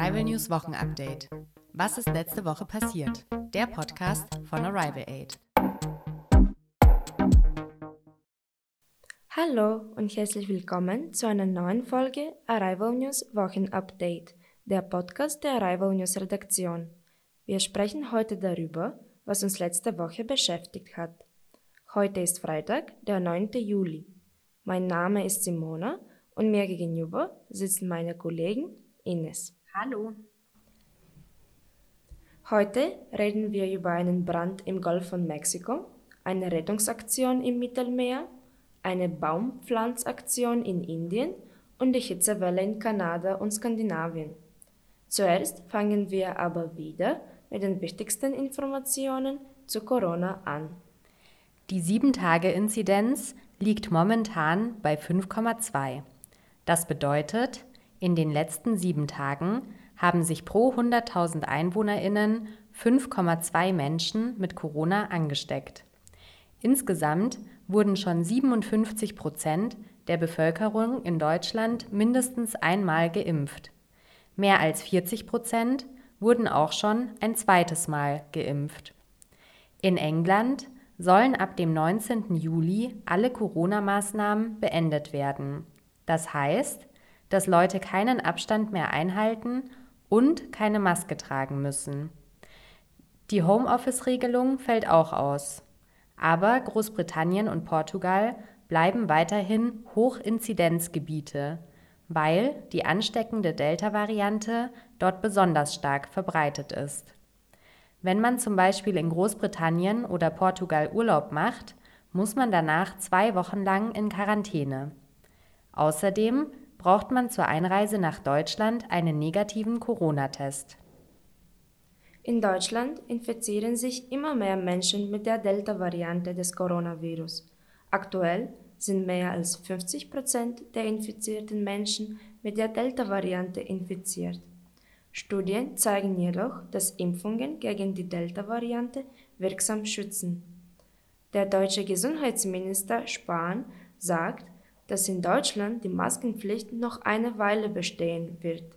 Arrival News Wochenupdate. Was ist letzte Woche passiert? Der Podcast von Arrival Aid. Hallo und herzlich willkommen zu einer neuen Folge Arrival News Wochenupdate, der Podcast der Arrival News Redaktion. Wir sprechen heute darüber, was uns letzte Woche beschäftigt hat. Heute ist Freitag, der 9. Juli. Mein Name ist Simona und mir gegenüber sitzen meine Kollegen Ines. Hallo. Heute reden wir über einen Brand im Golf von Mexiko, eine Rettungsaktion im Mittelmeer, eine Baumpflanzaktion in Indien und die Hitzewelle in Kanada und Skandinavien. Zuerst fangen wir aber wieder mit den wichtigsten Informationen zu Corona an. Die 7-Tage-Inzidenz liegt momentan bei 5,2. Das bedeutet, in den letzten sieben Tagen haben sich pro 100.000 EinwohnerInnen 5,2 Menschen mit Corona angesteckt. Insgesamt wurden schon 57 Prozent der Bevölkerung in Deutschland mindestens einmal geimpft. Mehr als 40 Prozent wurden auch schon ein zweites Mal geimpft. In England sollen ab dem 19. Juli alle Corona-Maßnahmen beendet werden. Das heißt, dass Leute keinen Abstand mehr einhalten und keine Maske tragen müssen. Die Homeoffice-Regelung fällt auch aus. Aber Großbritannien und Portugal bleiben weiterhin Hochinzidenzgebiete, weil die ansteckende Delta-Variante dort besonders stark verbreitet ist. Wenn man zum Beispiel in Großbritannien oder Portugal Urlaub macht, muss man danach zwei Wochen lang in Quarantäne. Außerdem braucht man zur Einreise nach Deutschland einen negativen Corona-Test. In Deutschland infizieren sich immer mehr Menschen mit der Delta-Variante des Coronavirus. Aktuell sind mehr als 50 Prozent der infizierten Menschen mit der Delta-Variante infiziert. Studien zeigen jedoch, dass Impfungen gegen die Delta-Variante wirksam schützen. Der deutsche Gesundheitsminister Spahn sagt, dass in Deutschland die Maskenpflicht noch eine Weile bestehen wird.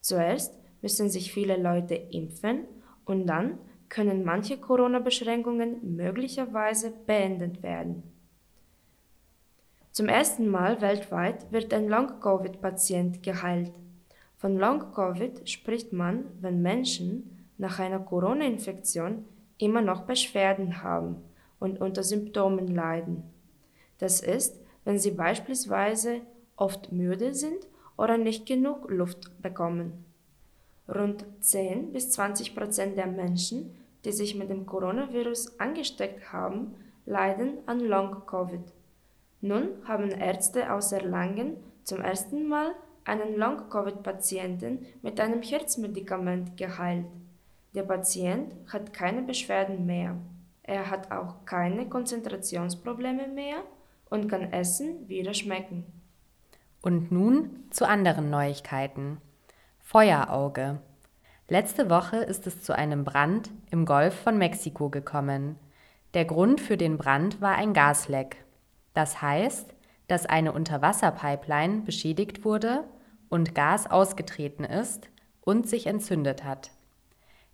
Zuerst müssen sich viele Leute impfen und dann können manche Corona-Beschränkungen möglicherweise beendet werden. Zum ersten Mal weltweit wird ein Long-Covid-Patient geheilt. Von Long-Covid spricht man, wenn Menschen nach einer Corona-Infektion immer noch Beschwerden haben und unter Symptomen leiden. Das ist, wenn sie beispielsweise oft müde sind oder nicht genug Luft bekommen. Rund 10 bis 20 Prozent der Menschen, die sich mit dem Coronavirus angesteckt haben, leiden an Long-Covid. Nun haben Ärzte aus Erlangen zum ersten Mal einen Long-Covid-Patienten mit einem Herzmedikament geheilt. Der Patient hat keine Beschwerden mehr. Er hat auch keine Konzentrationsprobleme mehr und kann Essen wieder schmecken. Und nun zu anderen Neuigkeiten. Feuerauge. Letzte Woche ist es zu einem Brand im Golf von Mexiko gekommen. Der Grund für den Brand war ein Gasleck. Das heißt, dass eine Unterwasserpipeline beschädigt wurde und Gas ausgetreten ist und sich entzündet hat.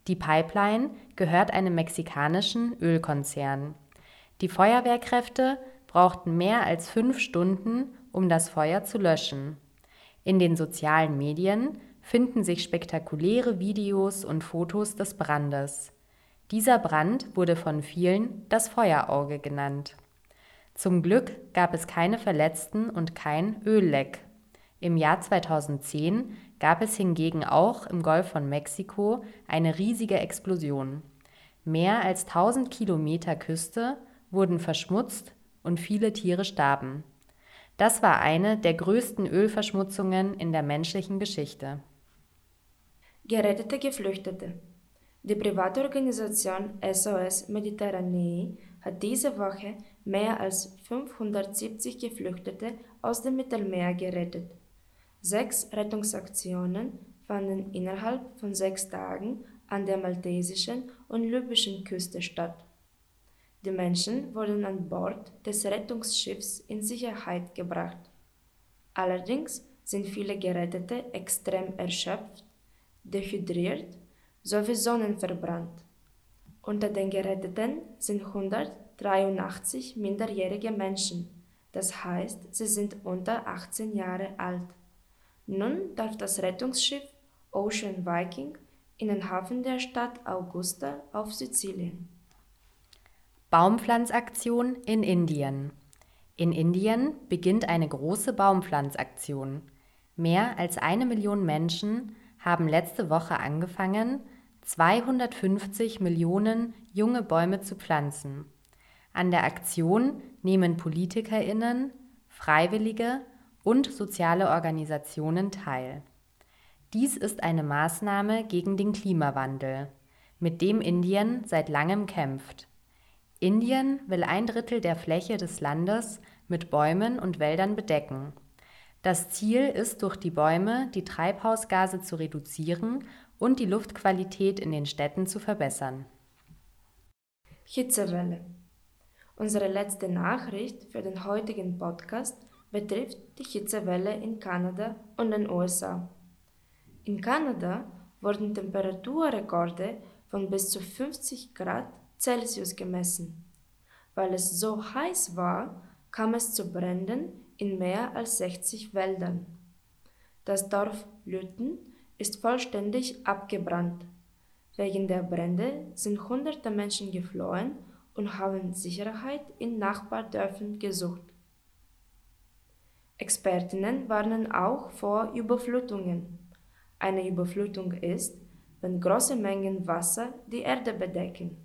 Die Pipeline gehört einem mexikanischen Ölkonzern. Die Feuerwehrkräfte brauchten mehr als fünf Stunden, um das Feuer zu löschen. In den sozialen Medien finden sich spektakuläre Videos und Fotos des Brandes. Dieser Brand wurde von vielen das Feuerauge genannt. Zum Glück gab es keine Verletzten und kein Ölleck. Im Jahr 2010 gab es hingegen auch im Golf von Mexiko eine riesige Explosion. Mehr als 1000 Kilometer Küste wurden verschmutzt und viele Tiere starben. Das war eine der größten Ölverschmutzungen in der menschlichen Geschichte. Gerettete Geflüchtete. Die private Organisation SOS Mediterranee hat diese Woche mehr als 570 Geflüchtete aus dem Mittelmeer gerettet. Sechs Rettungsaktionen fanden innerhalb von sechs Tagen an der maltesischen und libyschen Küste statt. Die Menschen wurden an Bord des Rettungsschiffs in Sicherheit gebracht. Allerdings sind viele Gerettete extrem erschöpft, dehydriert sowie sonnenverbrannt. Unter den Geretteten sind 183 minderjährige Menschen, das heißt, sie sind unter 18 Jahre alt. Nun darf das Rettungsschiff Ocean Viking in den Hafen der Stadt Augusta auf Sizilien. Baumpflanzaktion in Indien. In Indien beginnt eine große Baumpflanzaktion. Mehr als eine Million Menschen haben letzte Woche angefangen, 250 Millionen junge Bäume zu pflanzen. An der Aktion nehmen Politikerinnen, Freiwillige und soziale Organisationen teil. Dies ist eine Maßnahme gegen den Klimawandel, mit dem Indien seit langem kämpft. Indien will ein Drittel der Fläche des Landes mit Bäumen und Wäldern bedecken. Das Ziel ist, durch die Bäume die Treibhausgase zu reduzieren und die Luftqualität in den Städten zu verbessern. Hitzewelle. Unsere letzte Nachricht für den heutigen Podcast betrifft die Hitzewelle in Kanada und den USA. In Kanada wurden Temperaturrekorde von bis zu 50 Grad Celsius gemessen. Weil es so heiß war, kam es zu Bränden in mehr als 60 Wäldern. Das Dorf Lütten ist vollständig abgebrannt. Wegen der Brände sind hunderte Menschen geflohen und haben Sicherheit in Nachbardörfern gesucht. Expertinnen warnen auch vor Überflutungen. Eine Überflutung ist, wenn große Mengen Wasser die Erde bedecken.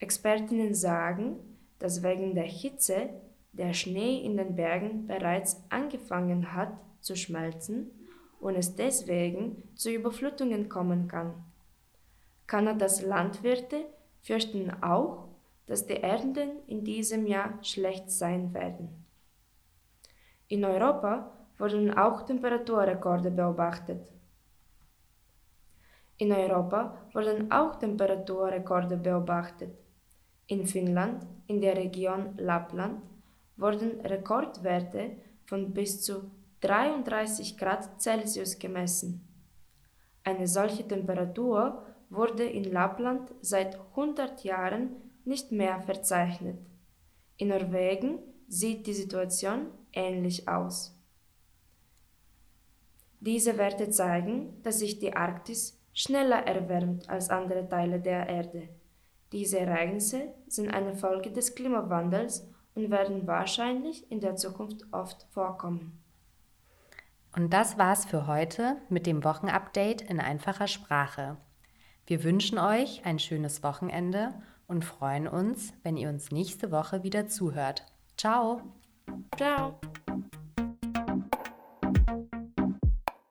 Expertinnen sagen, dass wegen der Hitze der Schnee in den Bergen bereits angefangen hat zu schmelzen und es deswegen zu Überflutungen kommen kann. Kanadas Landwirte fürchten auch, dass die Ernten in diesem Jahr schlecht sein werden. In Europa wurden auch Temperaturrekorde beobachtet. In Europa wurden auch Temperaturrekorde beobachtet. In Finnland, in der Region Lappland, wurden Rekordwerte von bis zu 33 Grad Celsius gemessen. Eine solche Temperatur wurde in Lappland seit 100 Jahren nicht mehr verzeichnet. In Norwegen sieht die Situation ähnlich aus. Diese Werte zeigen, dass sich die Arktis schneller erwärmt als andere Teile der Erde. Diese Ereignisse sind eine Folge des Klimawandels und werden wahrscheinlich in der Zukunft oft vorkommen. Und das war's für heute mit dem Wochenupdate in einfacher Sprache. Wir wünschen euch ein schönes Wochenende und freuen uns, wenn ihr uns nächste Woche wieder zuhört. Ciao! Ciao!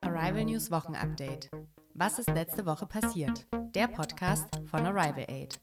Arrival News Wochenupdate. Was ist letzte Woche passiert? Der Podcast von Arrival Aid.